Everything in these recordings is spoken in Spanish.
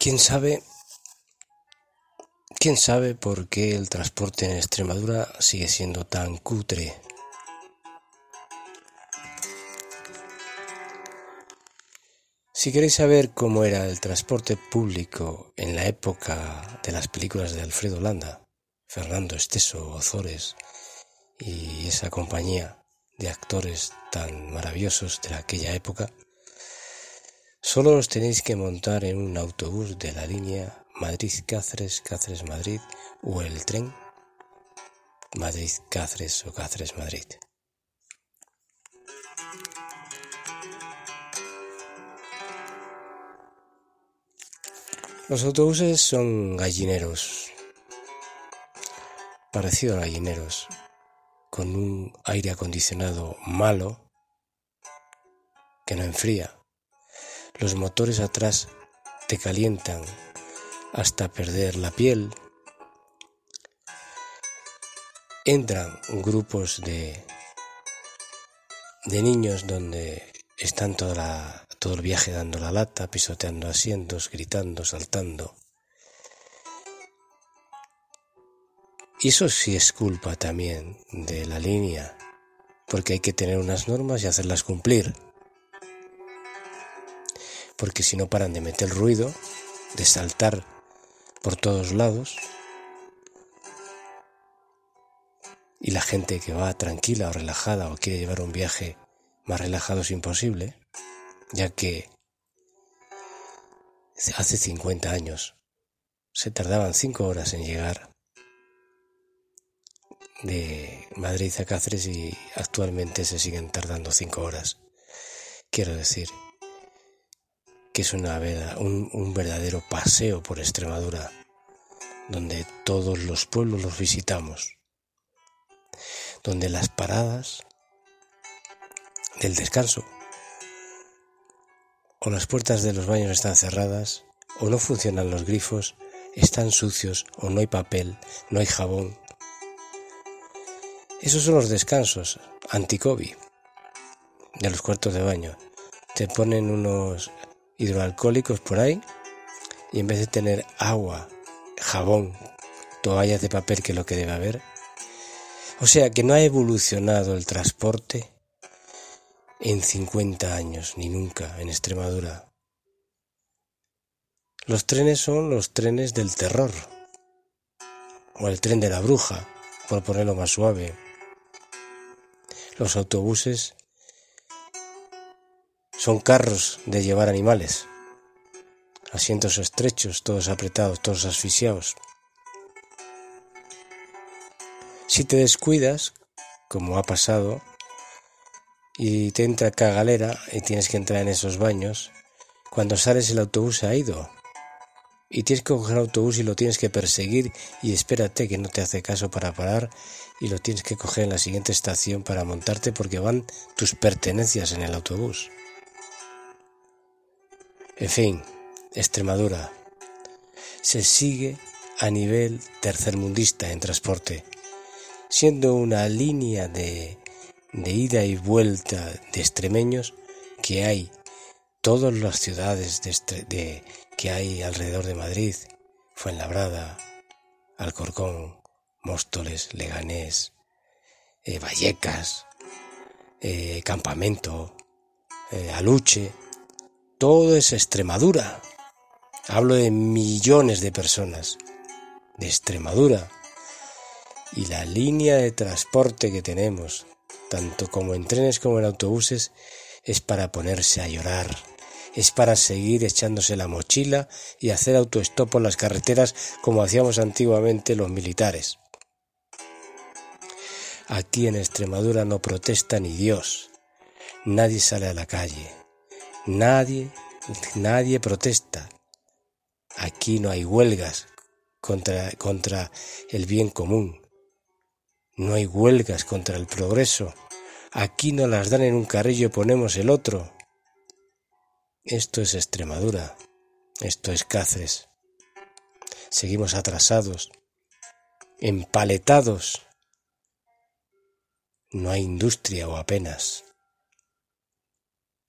¿Quién sabe? ¿Quién sabe por qué el transporte en Extremadura sigue siendo tan cutre? Si queréis saber cómo era el transporte público en la época de las películas de Alfredo Landa, Fernando Esteso, Ozores y esa compañía de actores tan maravillosos de aquella época, solo os tenéis que montar en un autobús de la línea Madrid-Cáceres, Cáceres-Madrid o el tren Madrid-Cáceres o Cáceres-Madrid. Los autobuses son gallineros, parecido a gallineros, con un aire acondicionado malo que no enfría. Los motores atrás te calientan hasta perder la piel. Entran grupos de, de niños donde están toda la, todo el viaje dando la lata, pisoteando asientos, gritando, saltando. Y eso sí es culpa también de la línea, porque hay que tener unas normas y hacerlas cumplir. Porque si no paran de meter ruido, de saltar por todos lados, y la gente que va tranquila o relajada o quiere llevar un viaje más relajado es imposible, ya que hace 50 años se tardaban 5 horas en llegar de Madrid a Cáceres y actualmente se siguen tardando 5 horas. Quiero decir que es una un, un verdadero paseo por Extremadura, donde todos los pueblos los visitamos, donde las paradas del descanso o las puertas de los baños están cerradas, o no funcionan los grifos, están sucios, o no hay papel, no hay jabón. Esos son los descansos anti-COVID de los cuartos de baño. Te ponen unos hidroalcohólicos por ahí y en vez de tener agua, jabón, toallas de papel que es lo que debe haber, o sea que no ha evolucionado el transporte en 50 años, ni nunca, en Extremadura. Los trenes son los trenes del terror, o el tren de la bruja, por ponerlo más suave. Los autobuses son carros de llevar animales, asientos estrechos, todos apretados, todos asfixiados. Si te descuidas, como ha pasado, y te entra cagalera y tienes que entrar en esos baños, cuando sales el autobús ha ido. Y tienes que coger autobús y lo tienes que perseguir y espérate que no te hace caso para parar y lo tienes que coger en la siguiente estación para montarte porque van tus pertenencias en el autobús. En fin, Extremadura se sigue a nivel tercermundista en transporte. siendo una línea de, de ida y vuelta de extremeños que hay todas las ciudades de, que hay alrededor de Madrid, Fuenlabrada, Alcorcón, Móstoles, Leganés, eh, Vallecas, eh, Campamento, eh, Aluche, todo es Extremadura. Hablo de millones de personas de Extremadura. Y la línea de transporte que tenemos, tanto como en trenes como en autobuses, es para ponerse a llorar, es para seguir echándose la mochila y hacer autoestop por las carreteras como hacíamos antiguamente los militares. Aquí en Extremadura no protesta ni Dios, nadie sale a la calle, nadie, nadie protesta. Aquí no hay huelgas contra, contra el bien común, no hay huelgas contra el progreso Aquí no las dan en un carrillo y ponemos el otro. Esto es Extremadura. Esto es Cáceres. Seguimos atrasados, empaletados. No hay industria o apenas.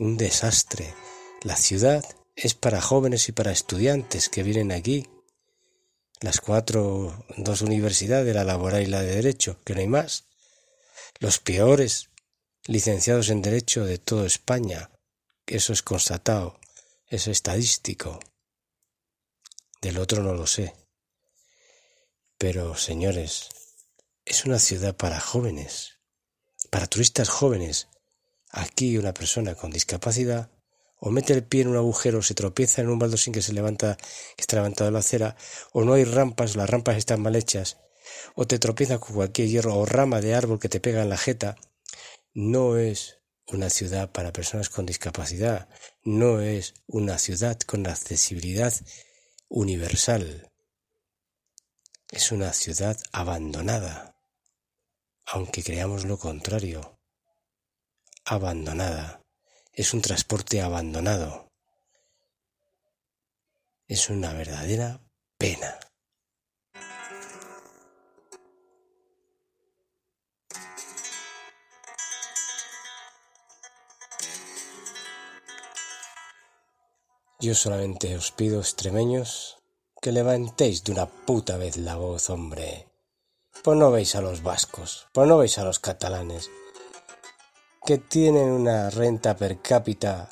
Un desastre. La ciudad es para jóvenes y para estudiantes que vienen aquí. Las cuatro, dos universidades, la laboral y la de derecho, que no hay más. Los peores licenciados en Derecho de toda España. Eso es constatado, es estadístico. Del otro no lo sé. Pero, señores, es una ciudad para jóvenes, para turistas jóvenes. Aquí una persona con discapacidad o mete el pie en un agujero, se tropieza en un baldosín que se levanta, que está levantado la acera, o no hay rampas, las rampas están mal hechas, o te tropiezas con cualquier hierro o rama de árbol que te pega en la jeta, no es una ciudad para personas con discapacidad, no es una ciudad con accesibilidad universal. Es una ciudad abandonada, aunque creamos lo contrario. Abandonada. Es un transporte abandonado. Es una verdadera pena. Yo solamente os pido, extremeños, que levantéis de una puta vez la voz, hombre. Pues no veis a los vascos, pues no veis a los catalanes, que tienen una renta per cápita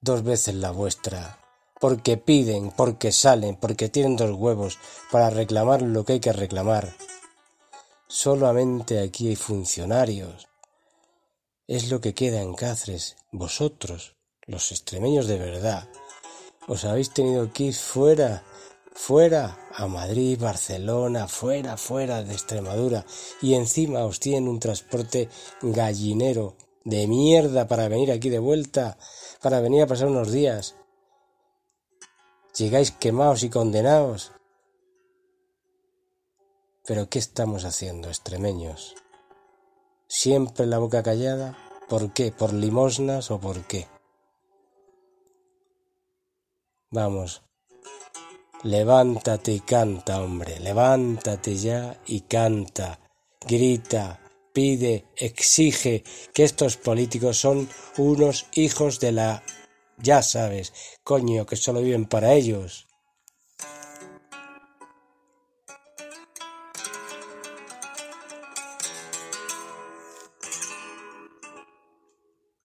dos veces la vuestra, porque piden, porque salen, porque tienen dos huevos para reclamar lo que hay que reclamar. Solamente aquí hay funcionarios. Es lo que queda en Cáceres, vosotros, los extremeños de verdad os habéis tenido que ir fuera, fuera, a Madrid, Barcelona, fuera, fuera de Extremadura, y encima os tienen un transporte gallinero de mierda para venir aquí de vuelta, para venir a pasar unos días. Llegáis quemados y condenados. Pero ¿qué estamos haciendo, extremeños? ¿Siempre la boca callada? ¿Por qué? ¿Por limosnas o por qué? Vamos, levántate y canta, hombre, levántate ya y canta, grita, pide, exige que estos políticos son unos hijos de la... ya sabes, coño, que solo viven para ellos.